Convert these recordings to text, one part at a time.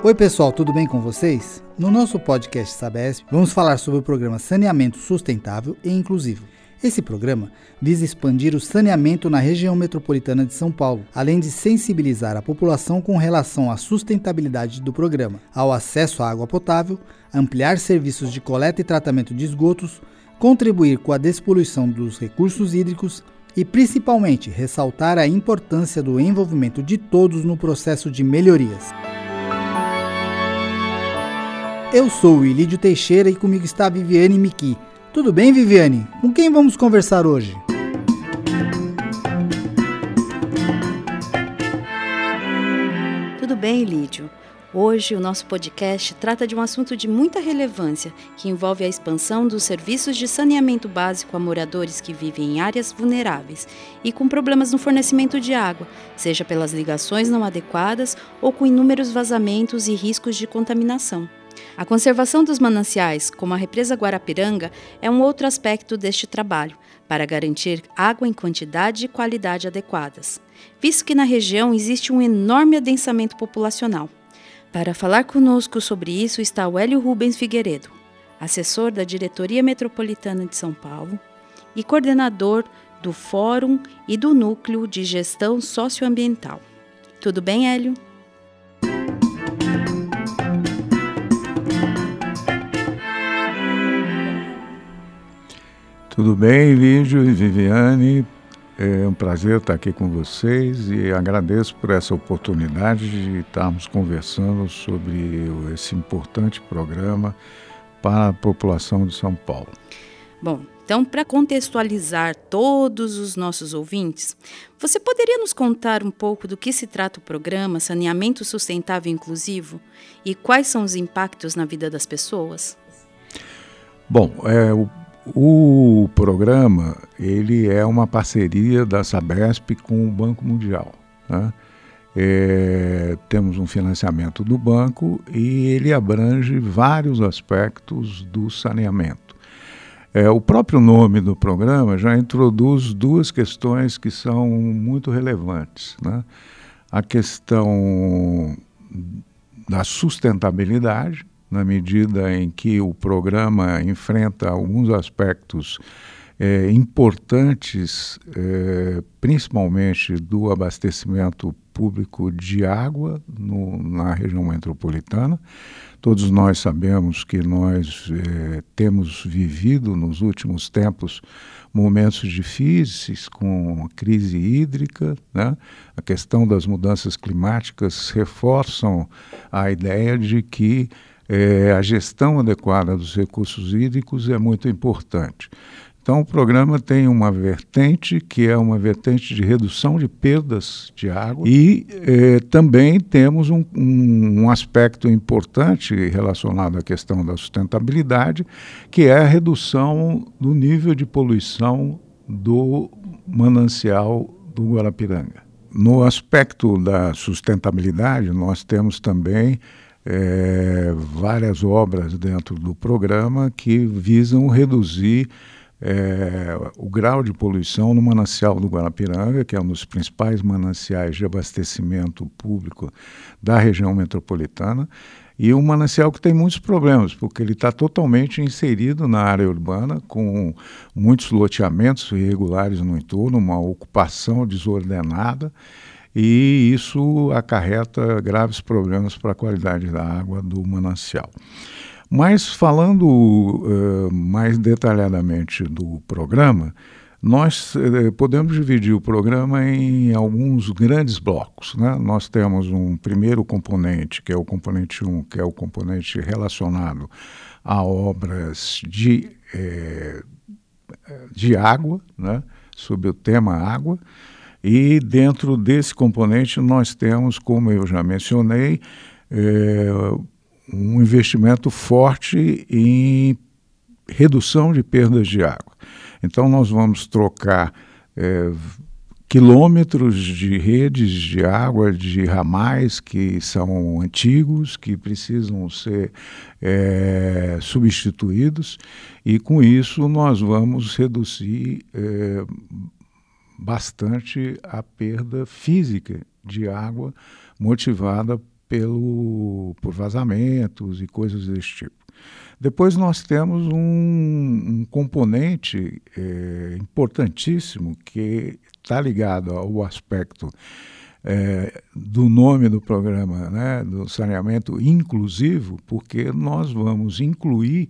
Oi, pessoal, tudo bem com vocês? No nosso podcast Sabesp, vamos falar sobre o programa Saneamento Sustentável e Inclusivo. Esse programa visa expandir o saneamento na região metropolitana de São Paulo, além de sensibilizar a população com relação à sustentabilidade do programa, ao acesso à água potável, ampliar serviços de coleta e tratamento de esgotos, contribuir com a despoluição dos recursos hídricos e, principalmente, ressaltar a importância do envolvimento de todos no processo de melhorias. Eu sou o Ilídio Teixeira e comigo está a Viviane Miki. Tudo bem, Viviane? Com quem vamos conversar hoje? Tudo bem, Ilídio. Hoje, o nosso podcast trata de um assunto de muita relevância, que envolve a expansão dos serviços de saneamento básico a moradores que vivem em áreas vulneráveis e com problemas no fornecimento de água, seja pelas ligações não adequadas ou com inúmeros vazamentos e riscos de contaminação. A conservação dos mananciais, como a represa Guarapiranga, é um outro aspecto deste trabalho, para garantir água em quantidade e qualidade adequadas, visto que na região existe um enorme adensamento populacional. Para falar conosco sobre isso está o Hélio Rubens Figueiredo, assessor da Diretoria Metropolitana de São Paulo e coordenador do Fórum e do Núcleo de Gestão Socioambiental. Tudo bem, Hélio? Tudo bem, Lídio e Viviane? É um prazer estar aqui com vocês e agradeço por essa oportunidade de estarmos conversando sobre esse importante programa para a população de São Paulo. Bom, então, para contextualizar todos os nossos ouvintes, você poderia nos contar um pouco do que se trata o programa Saneamento Sustentável Inclusivo e quais são os impactos na vida das pessoas? Bom, é, o o programa ele é uma parceria da Sabesp com o Banco Mundial. Né? É, temos um financiamento do banco e ele abrange vários aspectos do saneamento. É, o próprio nome do programa já introduz duas questões que são muito relevantes. Né? A questão da sustentabilidade, na medida em que o programa enfrenta alguns aspectos é, importantes, é, principalmente do abastecimento público de água no, na região metropolitana. Todos nós sabemos que nós é, temos vivido nos últimos tempos momentos difíceis com a crise hídrica, né? a questão das mudanças climáticas reforçam a ideia de que é, a gestão adequada dos recursos hídricos é muito importante. Então, o programa tem uma vertente que é uma vertente de redução de perdas de água e é, também temos um, um, um, aspecto importante relacionado à questão da sustentabilidade, que é a redução do nível de poluição do manancial do Guarapiranga. No aspecto da sustentabilidade, nós temos também é, várias obras dentro do programa que visam reduzir é, o grau de poluição no manancial do Guarapiranga, que é um dos principais mananciais de abastecimento público da região metropolitana, e um manancial que tem muitos problemas, porque ele está totalmente inserido na área urbana, com muitos loteamentos irregulares no entorno, uma ocupação desordenada e isso acarreta graves problemas para a qualidade da água do manancial. Mas falando uh, mais detalhadamente do programa, nós uh, podemos dividir o programa em alguns grandes blocos. Né? Nós temos um primeiro componente, que é o componente 1, que é o componente relacionado a obras de, eh, de água, né? sobre o tema água. E dentro desse componente nós temos, como eu já mencionei, é, um investimento forte em redução de perdas de água. Então nós vamos trocar é, quilômetros de redes de água, de ramais que são antigos, que precisam ser é, substituídos, e com isso nós vamos reduzir é, bastante a perda física de água motivada pelo, por vazamentos e coisas desse tipo. Depois nós temos um, um componente é, importantíssimo que está ligado ao aspecto é, do nome do programa, né, do saneamento inclusivo, porque nós vamos incluir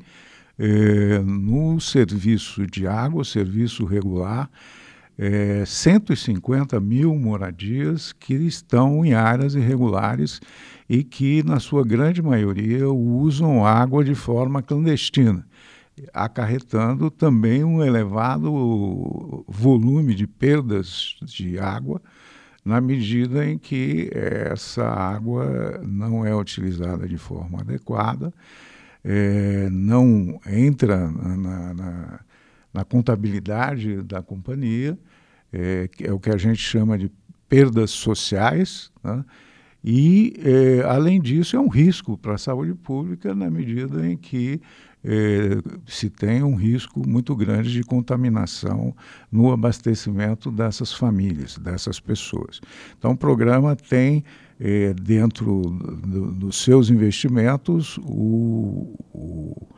é, no serviço de água, serviço regular, é, 150 mil moradias que estão em áreas irregulares e que, na sua grande maioria, usam água de forma clandestina, acarretando também um elevado volume de perdas de água, na medida em que essa água não é utilizada de forma adequada, é, não entra na, na, na contabilidade da companhia é, é o que a gente chama de perdas sociais, né? e, é, além disso, é um risco para a saúde pública na medida em que é, se tem um risco muito grande de contaminação no abastecimento dessas famílias, dessas pessoas. Então, o programa tem é, dentro do, dos seus investimentos o, o,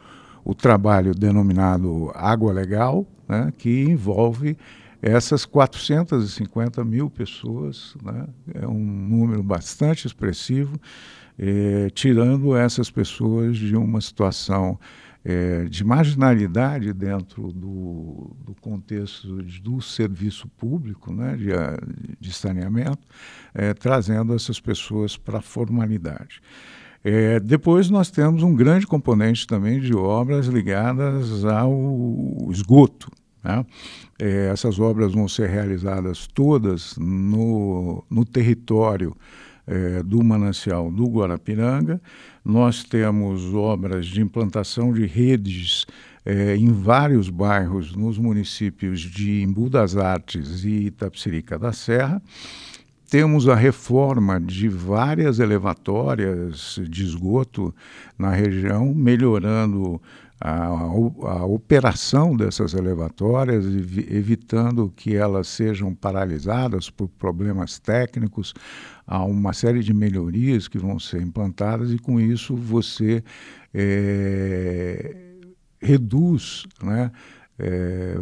o, trabalho denominado Água Legal, né, que envolve essas 450 mil pessoas, né, é um número bastante expressivo, é, tirando essas pessoas de uma situação é, de marginalidade dentro do, do contexto de, do serviço público, né, de, de saneamento, é, trazendo essas pessoas para a formalidade. É, depois nós temos um grande componente também de obras ligadas ao esgoto. Né? É, essas obras vão ser realizadas todas no, no território é, do manancial do Guarapiranga. Nós temos obras de implantação de redes é, em vários bairros nos municípios de Embu das Artes e Itapsirica da Serra. Temos a reforma de várias elevatórias de esgoto na região, melhorando a, a, operação dessas elevatórias, evitando que elas sejam paralisadas por problemas técnicos. Há uma série de melhorias que vão ser implantadas e, com isso, você é, reduz né, é,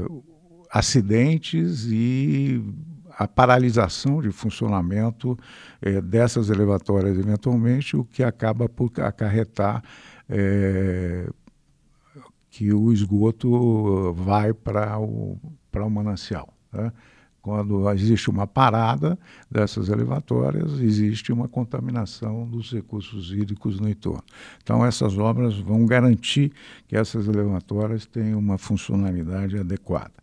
acidentes e a paralisação de funcionamento é, dessas elevatórias, eventualmente, o que acaba por acarretar é, que o esgoto vai para o, o manancial. Né? Quando existe uma parada dessas elevatórias, existe uma contaminação dos recursos hídricos no entorno. Então, essas obras vão garantir que essas elevatórias tenham uma funcionalidade adequada.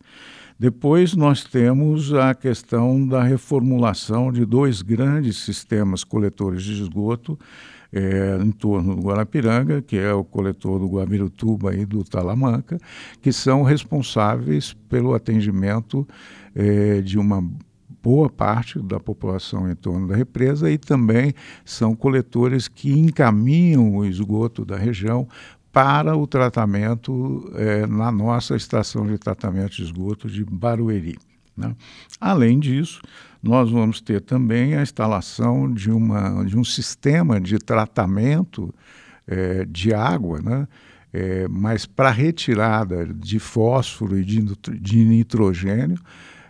Depois, nós temos a questão da reformulação de dois grandes sistemas coletores de esgoto é, em torno do Guarapiranga, que é o coletor do Guavirutuba e do Talamanca, que são responsáveis pelo atendimento é, de uma boa parte da população em torno da represa e também são coletores que encaminham o esgoto da região para o tratamento é, na nossa estação de tratamento de esgoto de Barueri. Né? Além disso, nós vamos ter também a instalação de, uma, de um sistema de tratamento é, de água, né? É, mas para retirada de fósforo e de, de nitrogênio,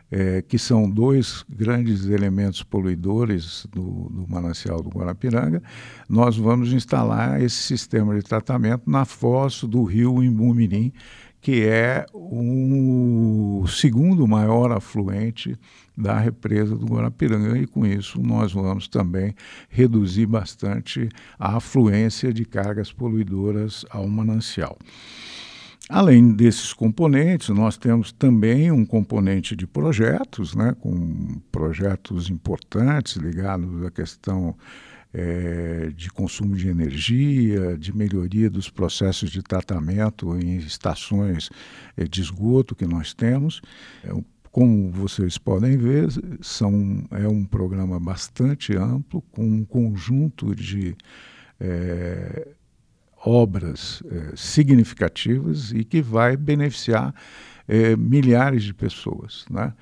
é, que são dois grandes elementos poluidores do, do, manancial do Guarapiranga, nós vamos instalar esse sistema de tratamento na foz do rio Imbumirim, que é o segundo maior afluente da represa do Guarapiranga, e com isso nós vamos também reduzir bastante a afluência de cargas poluidoras ao manancial. Além desses componentes, nós temos também um componente de projetos, né, com projetos importantes ligados à questão é, de consumo de energia, de melhoria dos processos de tratamento em estações é, de esgoto que nós temos. É, como vocês podem ver, são, é um programa bastante amplo, com um conjunto de é, obras é, significativas e que vai beneficiar é, milhares de pessoas. Né?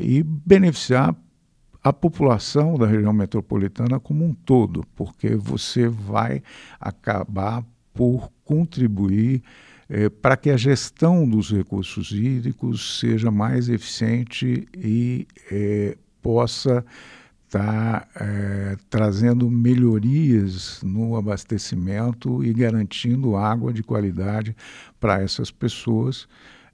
E beneficiar a população da região metropolitana como um todo, porque você vai acabar por contribuir é, para que a gestão dos recursos hídricos seja mais eficiente e é, possa estar tá, é, trazendo melhorias no abastecimento e garantindo água de qualidade para essas pessoas,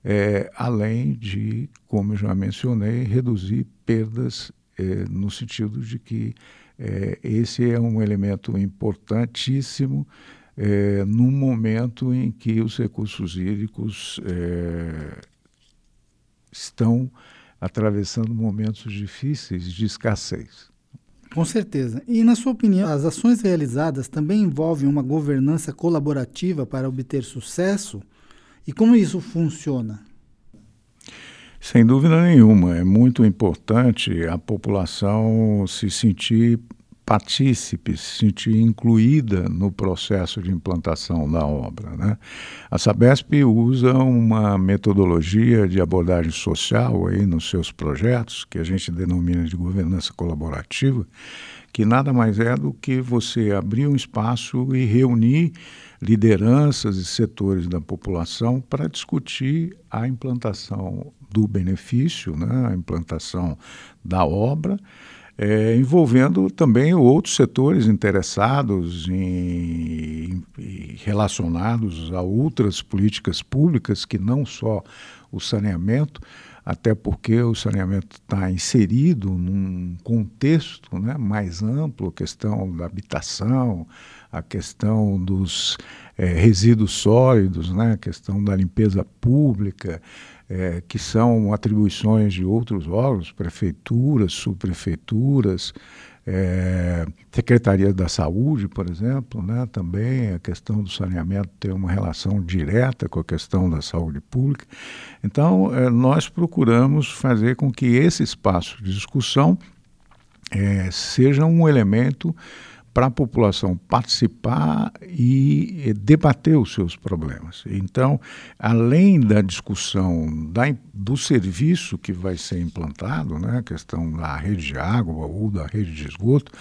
é, além de, como já mencionei, reduzir perdas é, no sentido de que é, esse é um elemento importantíssimo é, no momento em que os recursos hídricos estão atravessando momentos difíceis de escassez. Com certeza. E, na sua opinião, as ações realizadas também envolvem uma governança colaborativa para obter sucesso? E como isso funciona? Sem dúvida nenhuma. É muito importante a população se sentir partícipe, se sentir incluída no processo de implantação da obra. Né? A Sabesp usa uma metodologia de abordagem social aí nos seus projetos, que a gente denomina de governança colaborativa, que nada mais é do que você abrir um espaço e reunir lideranças e setores da população para discutir a implantação do benefício, né, a implantação da obra, é, envolvendo também outros setores interessados em, em, relacionados a outras políticas públicas que não só o saneamento, até porque o saneamento está inserido num contexto né, mais amplo, a questão da habitação, a questão dos é, resíduos sólidos, né, a questão da limpeza pública, é, que são atribuições de outros órgãos, prefeituras, subprefeituras, é, Secretaria da Saúde, por exemplo, né, também a questão do saneamento tem uma relação direta com a questão da saúde pública. Então, é, nós procuramos fazer com que esse espaço de discussão é, seja um elemento para a população participar e debater os seus problemas. Então, além da discussão da, do serviço que vai ser implantado, né, a questão da rede de água ou da rede de esgoto,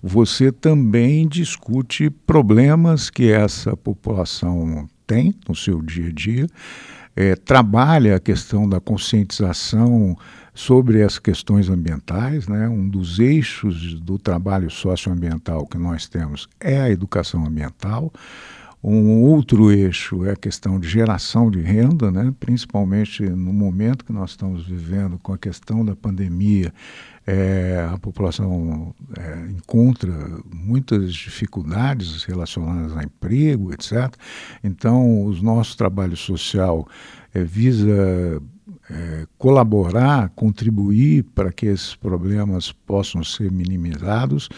você também discute problemas que essa população tem no seu dia a dia, é, trabalha a questão da conscientização sobre as questões ambientais. Né? Um dos eixos do trabalho socioambiental que nós temos é a educação ambiental. Um outro eixo é a questão de geração de renda, né? principalmente no momento que nós estamos vivendo com a questão da pandemia. É, a população é, encontra muitas dificuldades relacionadas a emprego, etc. Então, o nosso trabalho social é, visa é, colaborar, contribuir para que esses problemas possam ser minimizados.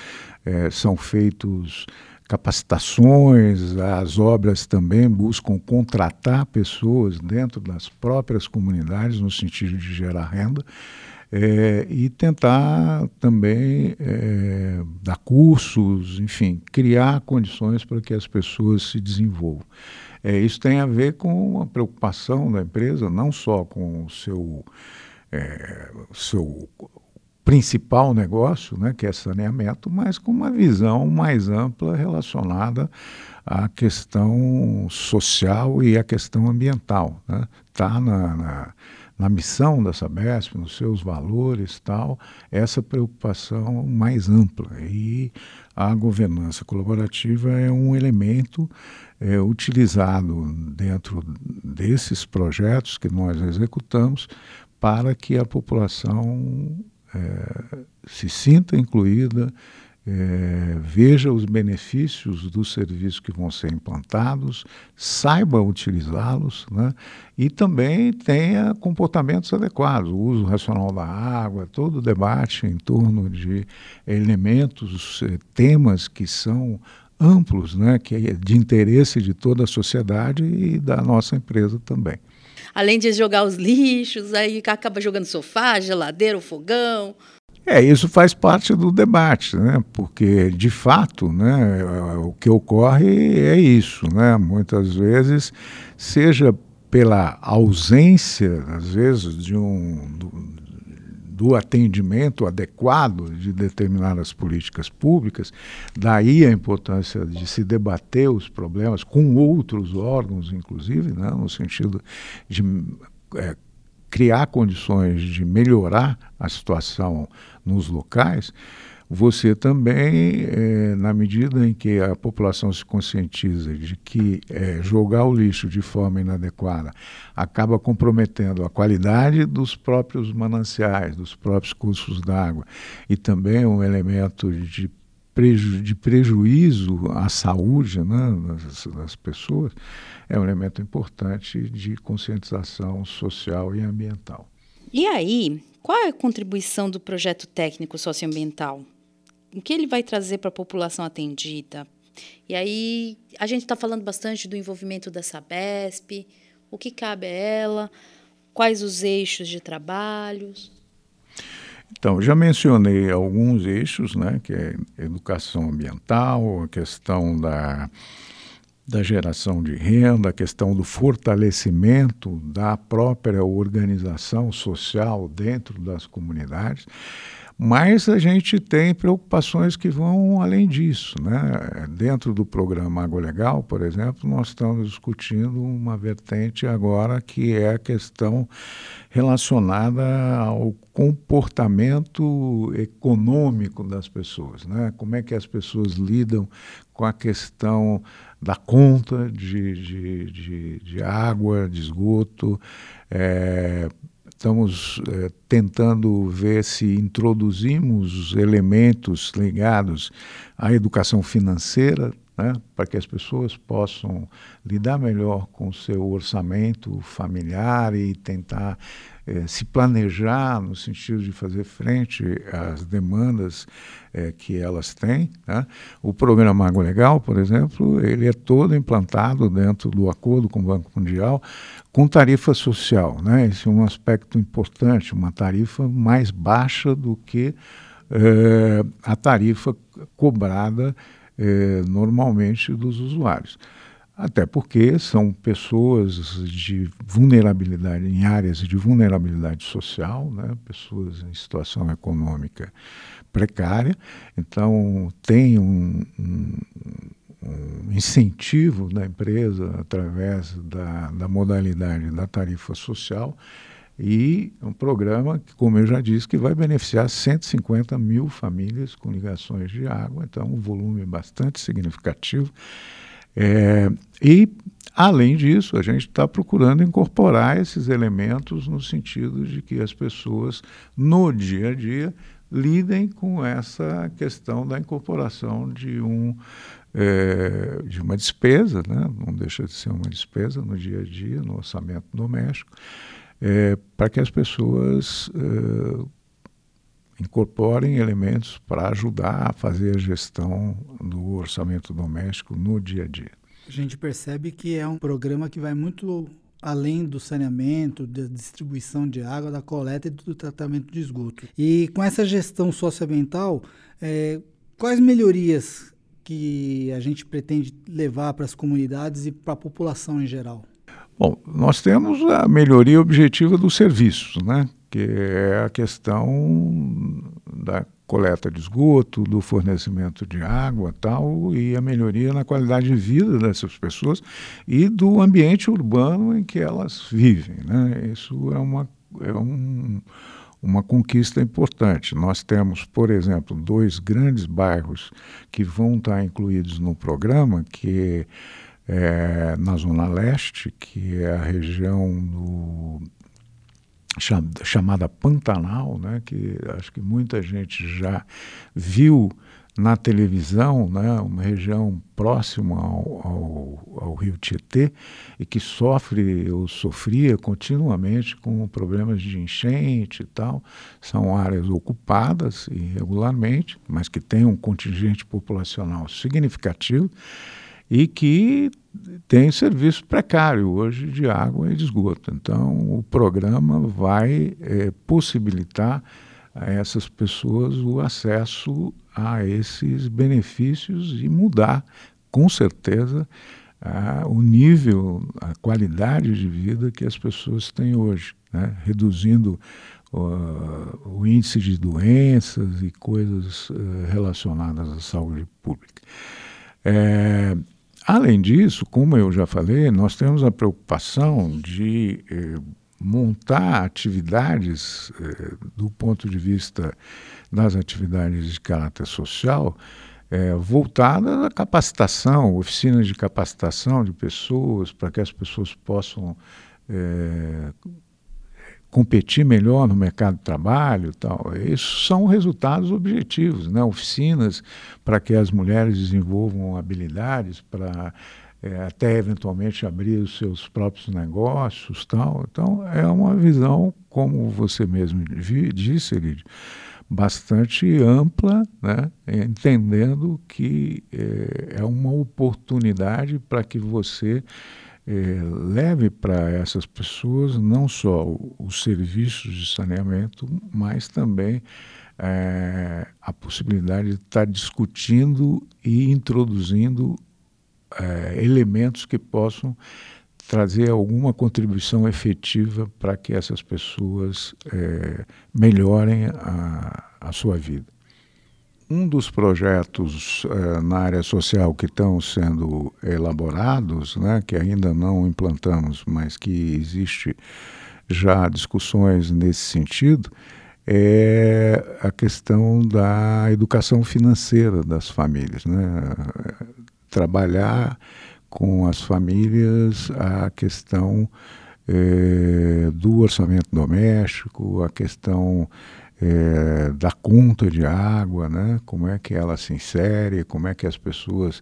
É, são feitos capacitações, as obras também buscam contratar pessoas dentro das próprias comunidades no sentido de gerar renda. É, e tentar também é, dar cursos, enfim, criar condições para que as pessoas se desenvolvam. É, isso tem a ver com a preocupação da empresa, não só com o seu, é, seu principal negócio, né, que é saneamento, mas com uma visão mais ampla relacionada à questão social e à questão ambiental. Está né? na, na, na, missão da Sabesp, nos seus valores tal, essa preocupação mais ampla. E a governança colaborativa é um elemento é, utilizado dentro desses projetos que nós executamos para que a população é, se sinta incluída, é, veja os benefícios dos serviços que vão ser implantados, saiba utilizá-los né, e também tenha comportamentos adequados, o uso racional da água, todo o debate em torno de elementos, eh, temas que são amplos, né, que é de interesse de toda a sociedade e da nossa empresa também. Além de jogar os lixos, aí acaba jogando sofá, geladeira, fogão. É, isso faz parte do debate, né? porque, de fato, né, o que ocorre é isso. Né? Muitas vezes, seja pela ausência, às vezes, de um, do, atendimento adequado de determinadas políticas públicas, daí a importância de se debater os problemas com outros órgãos, inclusive, né, no sentido de é, criar condições de melhorar a situação nos locais, você também, é, na medida em que a população se conscientiza de que é, jogar o lixo de forma inadequada acaba comprometendo a qualidade dos próprios mananciais, dos próprios cursos d'água, e também um elemento de, preju de prejuízo à saúde né, das, das pessoas, é um elemento importante de conscientização social e ambiental. E aí, qual é a contribuição do projeto técnico socioambiental? O que ele vai trazer para a população atendida? E aí, a gente está falando bastante do envolvimento da Sabesp, o que cabe a ela, quais os eixos de trabalhos. Então, já mencionei alguns eixos, né, que é educação ambiental, a questão da da geração de renda, a questão do fortalecimento da própria organização social dentro das comunidades. Mas a gente tem preocupações que vão além disso. Né? Dentro do programa Água Legal, por exemplo, nós estamos discutindo uma vertente agora que é a questão relacionada ao comportamento econômico das pessoas. Né? Como é que as pessoas lidam com a questão da conta de, de, de, de água, de esgoto. É, estamos é, tentando ver se introduzimos elementos ligados à educação financeira, né, para que as pessoas possam lidar melhor com o seu orçamento familiar e tentar é, se planejar no sentido de fazer frente às demandas é, que elas têm. Né? O programa Água Legal, por exemplo, ele é todo implantado dentro do acordo com o Banco Mundial com tarifa social. Né? Esse é um aspecto importante, uma tarifa mais baixa do que é, a tarifa cobrada normalmente dos usuários. Até porque são pessoas de vulnerabilidade, em áreas de vulnerabilidade social, né? pessoas em situação econômica precária, então tem um, um, um incentivo da empresa através da, da modalidade da tarifa social e um programa que, como eu já disse, que vai beneficiar 150 mil famílias com ligações de água, então um volume bastante significativo. É, e, além disso, a gente está procurando incorporar esses elementos no sentido de que as pessoas, no dia a dia, lidem com essa questão da incorporação de um é, de uma despesa, né? não deixa de ser uma despesa no dia a dia, no orçamento doméstico, é, para que as pessoas é, incorporem elementos para ajudar a fazer a gestão do orçamento doméstico no dia a dia. A gente percebe que é um programa que vai muito além do saneamento, da distribuição de água, da coleta e do tratamento de esgoto. E com essa gestão socioambiental, é, quais melhorias que a gente pretende levar para as comunidades e para a população em geral? Bom, nós temos a melhoria objetiva dos serviços, né? Que é a questão da coleta de esgoto, do fornecimento de água tal, e a melhoria na qualidade de vida dessas pessoas e do ambiente urbano em que elas vivem. Né? Isso é uma, é um, uma conquista importante. Nós temos, por exemplo, dois grandes bairros que vão estar incluídos no programa, que é na Zona Leste, que é a região do chamada Pantanal, né, que acho que muita gente já viu na televisão, né, uma região próxima ao, ao, ao, Rio Tietê e que sofre ou sofria continuamente com problemas de enchente e tal. São áreas ocupadas irregularmente, mas que têm um contingente populacional significativo e que tem serviço precário hoje de água e de esgoto. Então, o programa vai é, possibilitar a essas pessoas o acesso a esses benefícios e mudar, com certeza, a, o nível, a qualidade de vida que as pessoas têm hoje, né? reduzindo o, o índice de doenças e coisas uh, relacionadas à saúde pública. É, além disso, como eu já falei, nós temos a preocupação de eh, montar atividades eh, do ponto de vista das atividades de caráter social é, voltada à capacitação, oficinas de capacitação de pessoas, para que as pessoas possam é, competir melhor no mercado de trabalho tal. Isso são resultados objetivos, né? oficinas para que as mulheres desenvolvam habilidades para é, até eventualmente abrir os seus próprios negócios tal. Então é uma visão, como você mesmo disse, Elidio, bastante ampla, né? entendendo que é, é uma oportunidade para que você é, leve para essas pessoas não só os serviços de saneamento, mas também é, a possibilidade de estar discutindo e introduzindo é, elementos que possam trazer alguma contribuição efetiva para que essas pessoas melhorem a, a, sua vida. Um dos projetos é, na área social que estão sendo elaborados, né, que ainda não implantamos, mas que existe já discussões nesse sentido, é a questão da educação financeira das famílias. Né? Trabalhar com as famílias a questão é, do orçamento doméstico, a questão é, da conta de água, né? como é que ela se insere, como é que as pessoas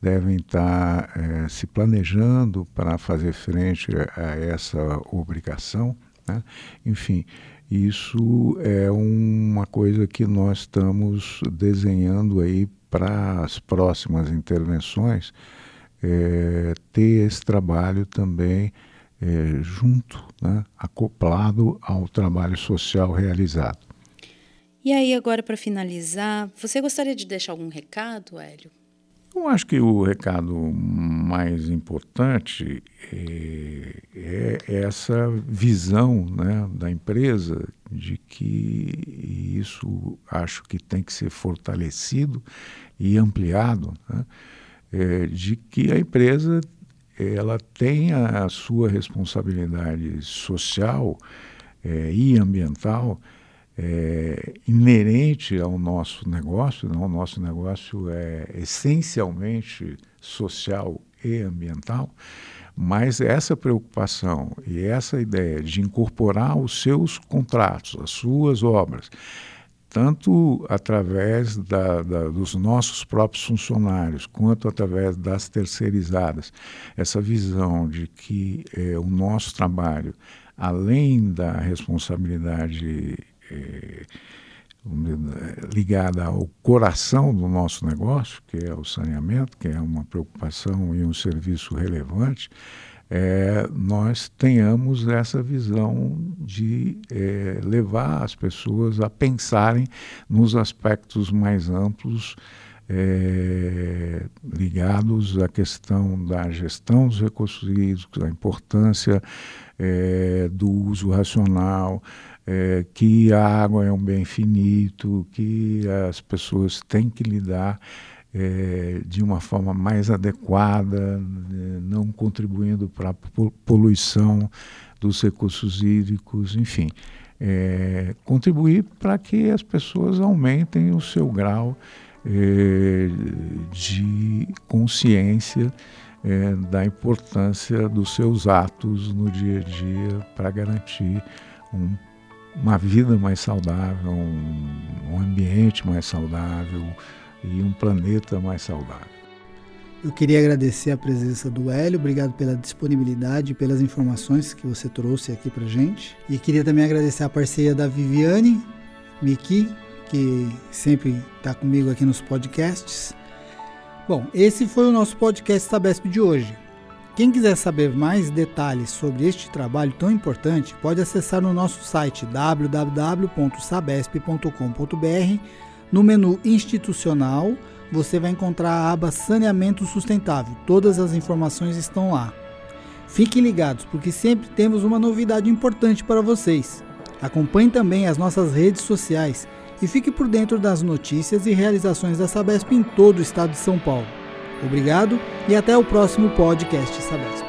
devem estar é, se planejando para fazer frente a essa obrigação. Né? Enfim, isso é uma coisa que nós estamos desenhando aí para as próximas intervenções é, ter esse trabalho também é, junto, né, acoplado ao trabalho social realizado. E aí, agora para finalizar, você gostaria de deixar algum recado, Hélio? Eu acho que o recado mais importante é, é essa visão né, da empresa de que isso acho que tem que ser fortalecido e ampliado. Né? é, de que a empresa ela tenha a sua responsabilidade social é, e ambiental é, inerente ao nosso negócio. Não? O nosso negócio é essencialmente social e ambiental, mas essa preocupação e essa ideia de incorporar os seus contratos, as suas obras, tanto através da, da, dos nossos próprios funcionários, quanto através das terceirizadas, essa visão de que é, o nosso trabalho, além da responsabilidade ligada ao coração do nosso negócio, que é o saneamento, que é uma preocupação e um serviço relevante, é, nós tenhamos essa visão de é, levar as pessoas a pensarem nos aspectos mais amplos é, ligados à questão da gestão dos recursos hídricos, a importância do uso racional, é, que a água é um bem finito, que as pessoas têm que lidar é, de uma forma mais adequada, né, não contribuindo para a poluição dos recursos hídricos, enfim, é, contribuir para que as pessoas aumentem o seu grau é, de consciência é, da importância dos seus atos no dia a dia para garantir um, uma vida mais saudável, um, ambiente mais saudável, e um planeta mais saudável. Eu queria agradecer a presença do Hélio, obrigado pela disponibilidade e pelas informações que você trouxe aqui para gente. E queria também agradecer a parceria da Viviane Miki, que sempre está comigo aqui nos podcasts. Bom, esse foi o nosso podcast Sabesp de hoje. Quem quiser saber mais detalhes sobre este trabalho tão importante, pode acessar no nosso site www.sabesp.com.br. No menu institucional, você vai encontrar a aba Saneamento Sustentável. Todas as informações estão lá. Fiquem ligados, porque sempre temos uma novidade importante para vocês. Acompanhe também as nossas redes sociais e fique por dentro das notícias e realizações da Sabesp em todo o estado de São Paulo. Obrigado e até o próximo podcast Sabesp.